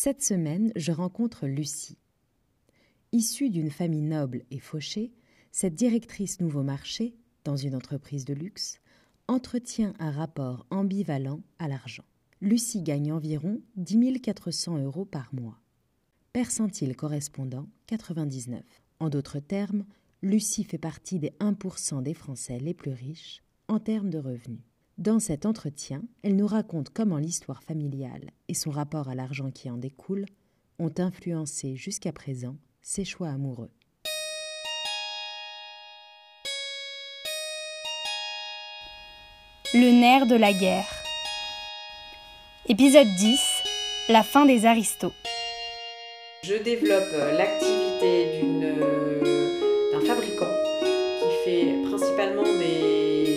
Cette semaine, je rencontre Lucie. Issue d'une famille noble et fauchée, cette directrice nouveau marché, dans une entreprise de luxe, entretient un rapport ambivalent à l'argent. Lucie gagne environ 10 400 euros par mois. Percentile correspondant? 99. En d'autres termes, Lucie fait partie des 1% des Français les plus riches en termes de revenus. Dans cet entretien, elle nous raconte comment l'histoire familiale et son rapport à l'argent qui en découle ont influencé jusqu'à présent ses choix amoureux. Le nerf de la guerre. Épisode 10. La fin des aristos. Je développe euh, l'activité d'une, euh, d'un fabricant qui fait principalement des,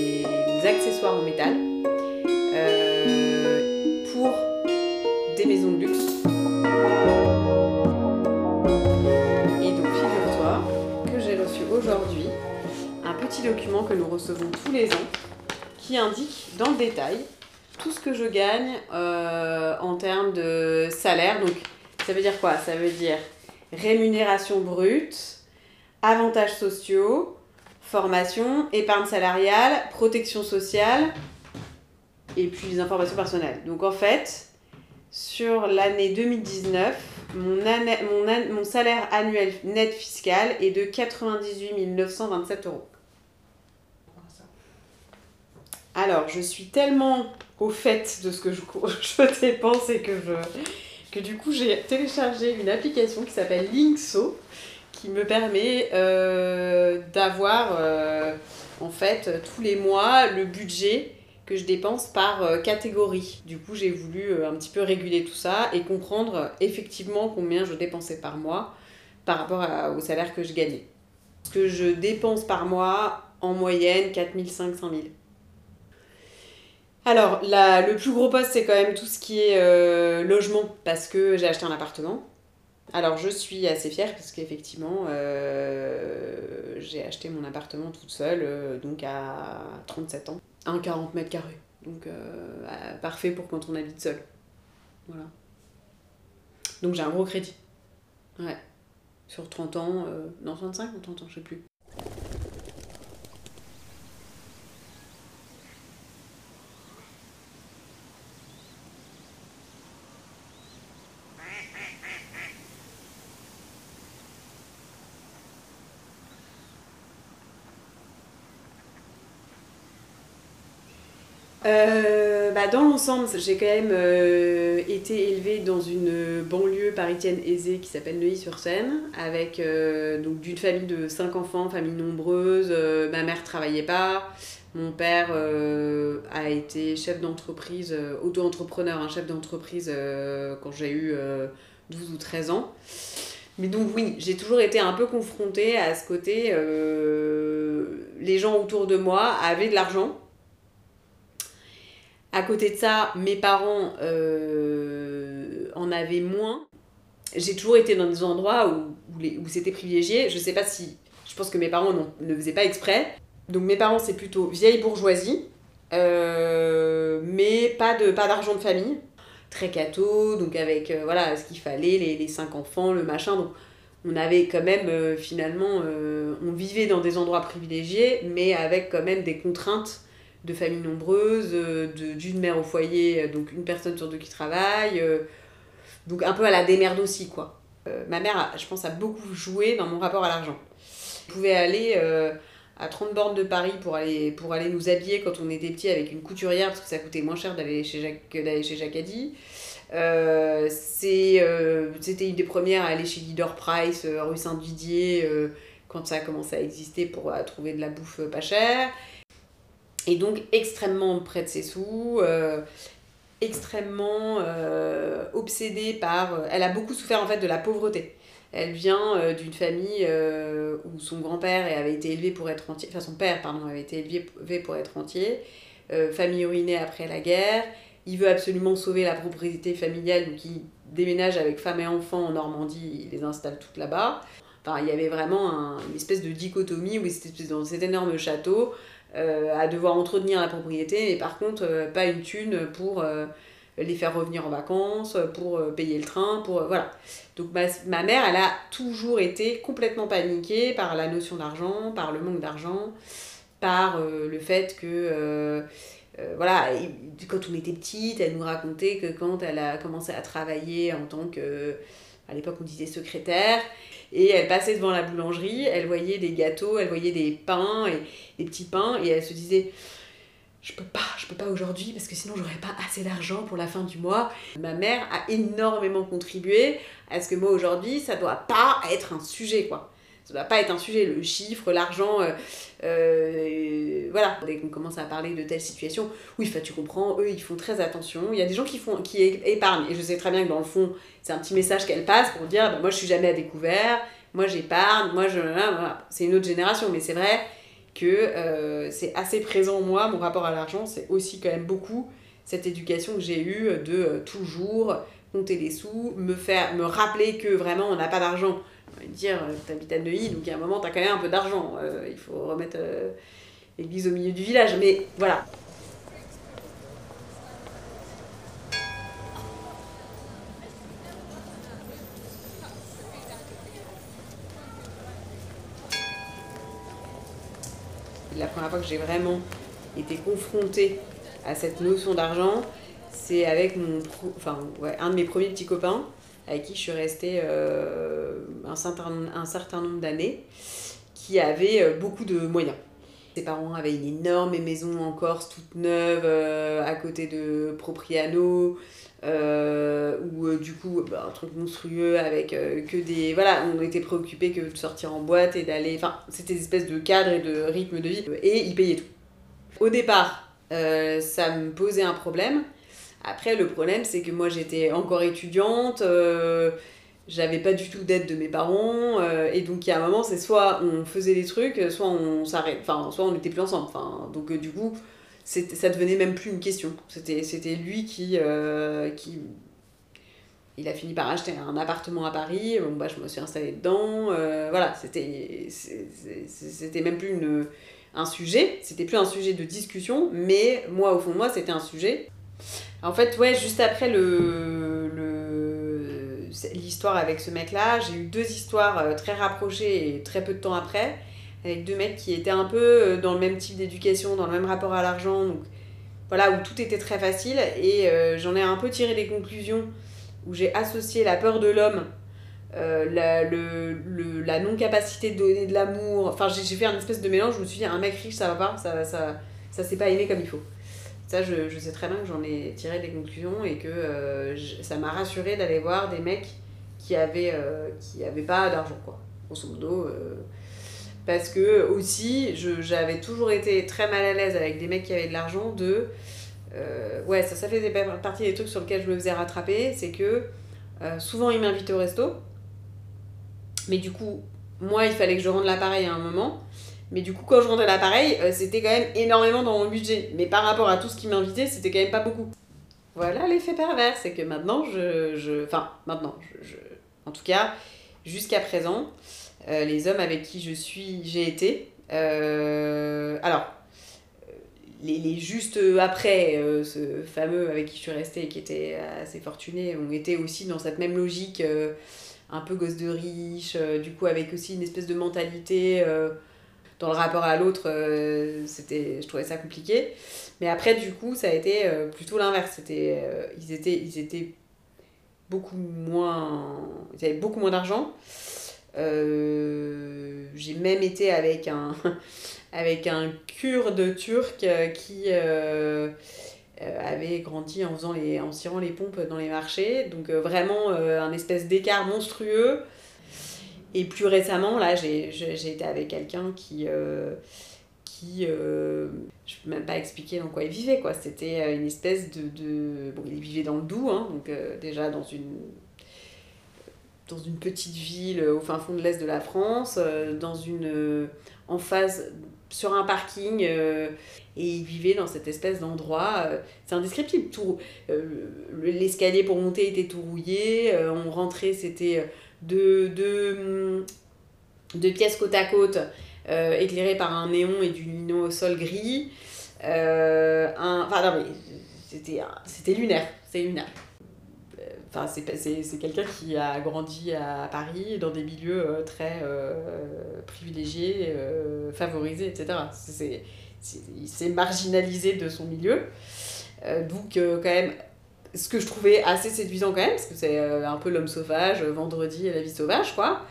accessoires en métal euh, pour des maisons de luxe. Et donc figure-toi que j'ai reçu aujourd'hui un petit document que nous recevons tous les ans qui indique dans le détail tout ce que je gagne euh, en termes de salaire. Donc ça veut dire quoi? Ça veut dire rémunération brute, avantages sociaux, formation, épargne salariale, protection sociale et puis les informations personnelles. Donc en fait, sur l'année 2019, mon, salaire annuel net fiscal est de 98 927 euros. Alors, je suis tellement au fait de ce que je, je dépense et que que du coup j'ai téléchargé une application qui s'appelle Linkso qui me permet euh, d'avoir euh, en fait tous les mois le budget que je dépense par euh, catégorie. Du coup, j'ai voulu un petit peu réguler tout ça et comprendre effectivement combien je dépensais par mois par rapport au salaire que je gagnais. Ce que je dépense par mois en moyenne 4500 5000. Alors, la- le plus gros poste, c'est quand même tout ce qui est logement, parce que j'ai acheté un appartement. Alors, je suis assez fière, parce qu'effectivement, euh, j'ai acheté mon appartement toute seule, euh, donc à 37 ans. Un 40 mètres carrés. Donc, euh, parfait pour quand on habite seul. Voilà. Donc, j'ai un gros crédit. Ouais. Sur 30 ans, euh, non, 35 ou 30 ans, je sais plus. Euh, bah, dans l'ensemble, j'ai quand même euh, été élevée dans une banlieue parisienne aisée qui s'appelle Neuilly-sur-Seine, avec euh, donc d'une famille de cinq enfants, famille nombreuse. Euh, ma mère travaillait pas, mon père euh, a été chef d'entreprise, euh, auto-entrepreneur, un chef d'entreprise quand j'ai eu euh, 12 ou 13 ans. Mais donc oui, j'ai toujours été un peu confrontée à ce côté, euh, les gens autour de moi avaient de l'argent. À côté de ça, mes parents euh, en avaient moins. J'ai toujours été dans des endroits où, où, c'était privilégié. Je sais pas si. Je pense que mes parents ne faisaient pas exprès. Donc mes parents, c'est plutôt vieille bourgeoisie, euh, mais pas de pas d'argent de famille. Très catho, donc avec euh, voilà ce qu'il fallait, les, les cinq enfants, le machin. Donc on avait quand même finalement. on vivait dans des endroits privilégiés, mais avec quand même des contraintes de familles nombreuses, euh, d'une mère au foyer, euh, donc une personne sur deux qui travaille, euh, donc un peu à la démerde aussi, quoi. Ma mère, je pense, a beaucoup joué dans mon rapport à l'argent. Je pouvais aller à 30 bornes de Paris pour aller, pour aller nous habiller quand on était petit avec une couturière, parce que ça coûtait moins cher d'aller chez Jacques, que d'aller chez. Euh, C'était une des premières à aller chez Leader Price, rue Saint-Didier, quand ça a commencé à exister pour trouver de la bouffe pas chère. Et donc extrêmement près de ses sous, euh, extrêmement euh, obsédée par... euh, elle a beaucoup souffert en fait de la pauvreté. Elle vient d'une famille où son grand-père avait été élevé pour être entier, enfin son père pardon avait été élevé pour être entier, euh, famille ruinée après la guerre. Il veut absolument sauver la propriété familiale, donc il déménage avec femme et enfants en Normandie, il les installe toutes là-bas. Enfin, il y avait vraiment un- une espèce de dichotomie où ils étaient dans cet énorme château euh, à devoir entretenir la propriété, mais par contre, euh, pas une thune pour, euh, les faire revenir en vacances, pour payer le train, pour voilà. Donc ma, ma, mère, elle a toujours été complètement paniquée par la notion d'argent, par le manque d'argent, par le fait que voilà, quand on était petite, elle nous racontait que quand elle a commencé à travailler en tant que à l'époque on disait secrétaire, et elle passait devant la boulangerie, elle voyait des gâteaux, elle voyait des pains, et des petits pains, et elle se disait je peux pas, je peux pas aujourd'hui parce que sinon j'aurais pas assez d'argent pour la fin du mois. Ma mère a énormément contribué à ce que moi aujourd'hui ça doit pas être un sujet quoi ça doit pas être un sujet, le chiffre, l'argent, euh, euh, voilà. Dès qu'on commence à parler de telle situation, oui, tu comprends, eux, ils font très attention. Il y a des gens qui, font, qui épargnent, et je sais très bien que dans le fond, c'est un petit message qu'elle passe pour dire, bah, moi, je suis jamais à découvert, moi, j'épargne, moi, je... Voilà. C'est une autre génération, mais c'est vrai que euh, c'est assez présent en moi, mon rapport à l'argent, c'est aussi quand même beaucoup cette éducation que j'ai eue de toujours compter les sous, me faire me rappeler que vraiment on n'a pas d'argent dire, euh, t'habites à Neuilly, donc à un moment, t'as quand même un peu d'argent. Euh, il faut remettre euh, l'église au milieu du village. Mais voilà. La première fois que j'ai vraiment été confrontée à cette notion d'argent, c'est avec mon, enfin, ouais, un de mes premiers petits copains avec qui je suis restée euh, un, certain, un certain nombre d'années, qui avait euh, beaucoup de moyens. Ses parents avaient une énorme maison en Corse, toute neuve, euh, à côté de Propriano, où du coup, bah, un truc monstrueux avec que des. Voilà, on était préoccupés que de sortir en boîte et d'aller. Enfin, c'était des espèces de cadre et de rythme de vie, et ils payaient tout. Au départ, ça me posait un problème après, le problème, c'est que moi, j'étais encore étudiante, euh, j'avais pas du tout d'aide de mes parents, euh, et donc, il y a un moment, c'est soit on faisait des trucs, soit on s'arrête, enfin, soit on n'était plus ensemble. Enfin, donc, euh, du coup, ça devenait même plus une question. C'était lui qui, qui. Il a fini par acheter un appartement à Paris, bah, je me suis installée dedans, voilà, c'était même plus une, un sujet, c'était plus un sujet de discussion, mais moi, au fond de moi, c'était un sujet. En fait, ouais, juste après le, l'histoire avec ce mec-là, j'ai eu deux histoires euh, très rapprochées et très peu de temps après, avec deux mecs qui étaient un peu euh, dans le même type d'éducation, dans le même rapport à l'argent, donc voilà, où tout était très facile. Et euh, j'en ai un peu tiré des conclusions où j'ai associé la peur de l'homme, la, le, la non-capacité de donner de l'amour. Enfin, j'ai fait un espèce de mélange. Je me suis dit, un mec riche, ça va pas, ça, ça, ça s'est pas aimé comme il faut. Ça, je, sais très bien que j'en ai tiré des conclusions et que euh, ça m'a rassuré d'aller voir des mecs qui avaient, euh, qui pas d'argent, quoi, grosso modo. Euh. parce que aussi, j'avais toujours été très mal à l'aise avec des mecs qui avaient de l'argent, de. ouais, ça, ça faisait partie des trucs sur lesquels je me faisais rattraper, c'est que souvent ils m'invitaient au resto, mais du coup, moi, il fallait que je rende l'appareil à un moment. Mais du coup, quand je rentrais l'appareil, euh, c'était quand même énormément dans mon budget. Mais par rapport à tout ce qui m'invitait, c'était quand même pas beaucoup. Voilà l'effet pervers, c'est que maintenant, je, je. Enfin, maintenant, je, en tout cas, jusqu'à présent, euh, les hommes avec qui je suis, j'ai été. Euh, alors, les, les juste après, ce fameux avec qui je suis restée et qui était assez fortuné, ont été aussi dans cette même logique, un peu gosse de riche, du coup, avec aussi une espèce de mentalité dans le rapport à l'autre, euh, c'était, je trouvais ça compliqué. Mais après, du coup, ça a été euh, plutôt l'inverse. C'était, euh, ils, étaient, ils étaient beaucoup moins. Ils avaient beaucoup moins d'argent. j'ai même été avec un, avec un kurde turc qui avait grandi en, faisant en tirant les pompes dans les marchés. Donc, vraiment, un espèce d'écart monstrueux. Et plus récemment, là, j'ai été avec quelqu'un qui. Euh, qui euh, je peux même pas expliquer dans quoi il vivait, quoi. C'était euh, une espèce de, de, Bon, il vivait dans le Doubs, hein, donc déjà dans une. Dans une petite ville au fin fond de l'est de la France, dans une. en phase sur un parking et il vivait dans cette espèce d'endroit. c'est indescriptible. L'escalier pour monter était tout rouillé. on rentrait, c'était de, de, de pièces côte à côte euh, éclairées par un néon et du lino au sol gris. Euh, un, enfin, non, mais c'était, lunaire. c'est une Enfin, c'est quelqu'un qui a grandi à Paris, dans des milieux euh, très privilégiés, favorisés, etc. il s'est marginalisé de son milieu. donc, quand même, ce que je trouvais assez séduisant quand même, parce que c'est un peu l'homme sauvage, vendredi et la vie sauvage, quoi.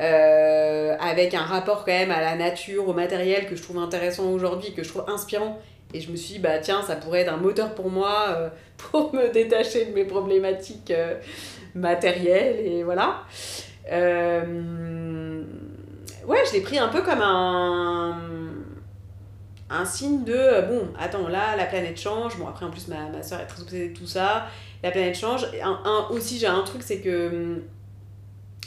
Euh, avec un rapport quand même à la nature, au matériel que je trouve intéressant aujourd'hui, que je trouve inspirant. Et je me suis dit, bah tiens, ça pourrait être un moteur pour moi, euh, pour me détacher de mes problématiques euh, matérielles, et voilà. ouais, je l'ai pris un peu comme un, un signe de, bon, attends, là, la planète change. Bon, après, en plus, ma, ma soeur est très obsédée de tout ça. La planète change. Un, aussi, j'ai un truc, c'est que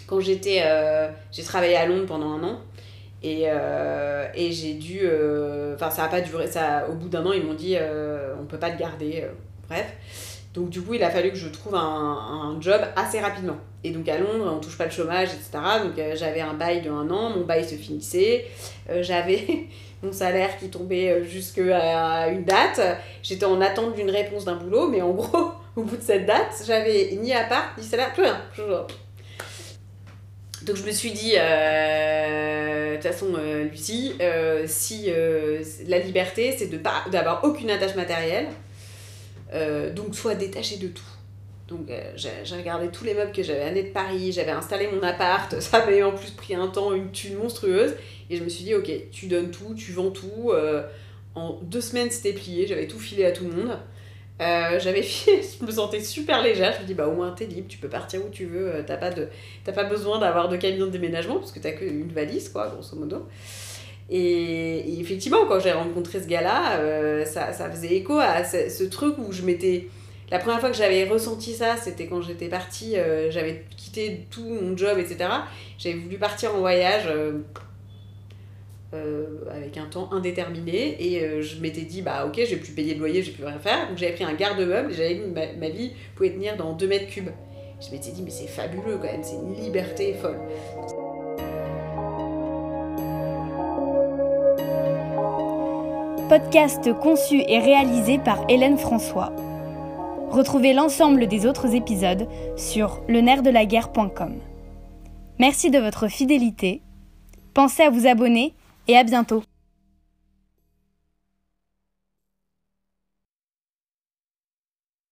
quand j'étais. Euh, j'ai travaillé à Londres pendant un an. Et, euh, et j'ai dû. Euh, enfin, ça n'a pas duré. Ça, au bout d'un an, ils m'ont dit on peut pas te garder. bref. Donc, du coup, il a fallu que je trouve un, un, job assez rapidement. Et donc, à Londres, on touche pas le chômage, etc. Donc, j'avais un bail de un an, mon bail se finissait. j'avais mon salaire qui tombait jusqu'à une date. J'étais en attente d'une réponse d'un boulot, mais en gros, au bout de cette date, j'avais ni appart, ni salaire, plus rien. Donc je me suis dit, euh, de toute façon, euh, Lucie, euh, si la liberté, c'est d'avoir aucune attache matérielle, donc sois détachée de tout. Donc j'ai regardé tous les meubles que j'avais amenés de Paris, j'avais installé mon appart, ça avait en plus pris un temps, une thune monstrueuse, et je me suis dit, ok, tu donnes tout, tu vends tout. en deux semaines, c'était plié, j'avais tout filé à tout le monde. Euh, j'avais je me sentais super légère. Je me dis, bah au moins t'es libre, tu peux partir où tu veux. Euh, t'as pas, de, pas besoin d'avoir de camion de déménagement parce que t'as qu'une valise, quoi, grosso modo. Et, effectivement, quand j'ai rencontré ce gars-là, euh, ça, ça, faisait écho à ce, truc où je m'étais. La première fois que j'avais ressenti ça, c'était quand j'étais partie, j'avais quitté tout mon job, etc. J'avais voulu partir en voyage euh, avec un temps indéterminé et euh, je m'étais dit bah ok je vais plus payer de loyer je vais plus rien faire. Donc j'avais pris un garde-meuble et j'avais dit ma, ma, vie pouvait tenir dans 2 mètres cubes. Je m'étais dit mais c'est fabuleux quand même c'est une liberté folle. Podcast conçu et réalisé par Hélène François retrouvez l'ensemble des autres épisodes sur guerre.com merci de votre fidélité. Pensez à vous abonner et à bientôt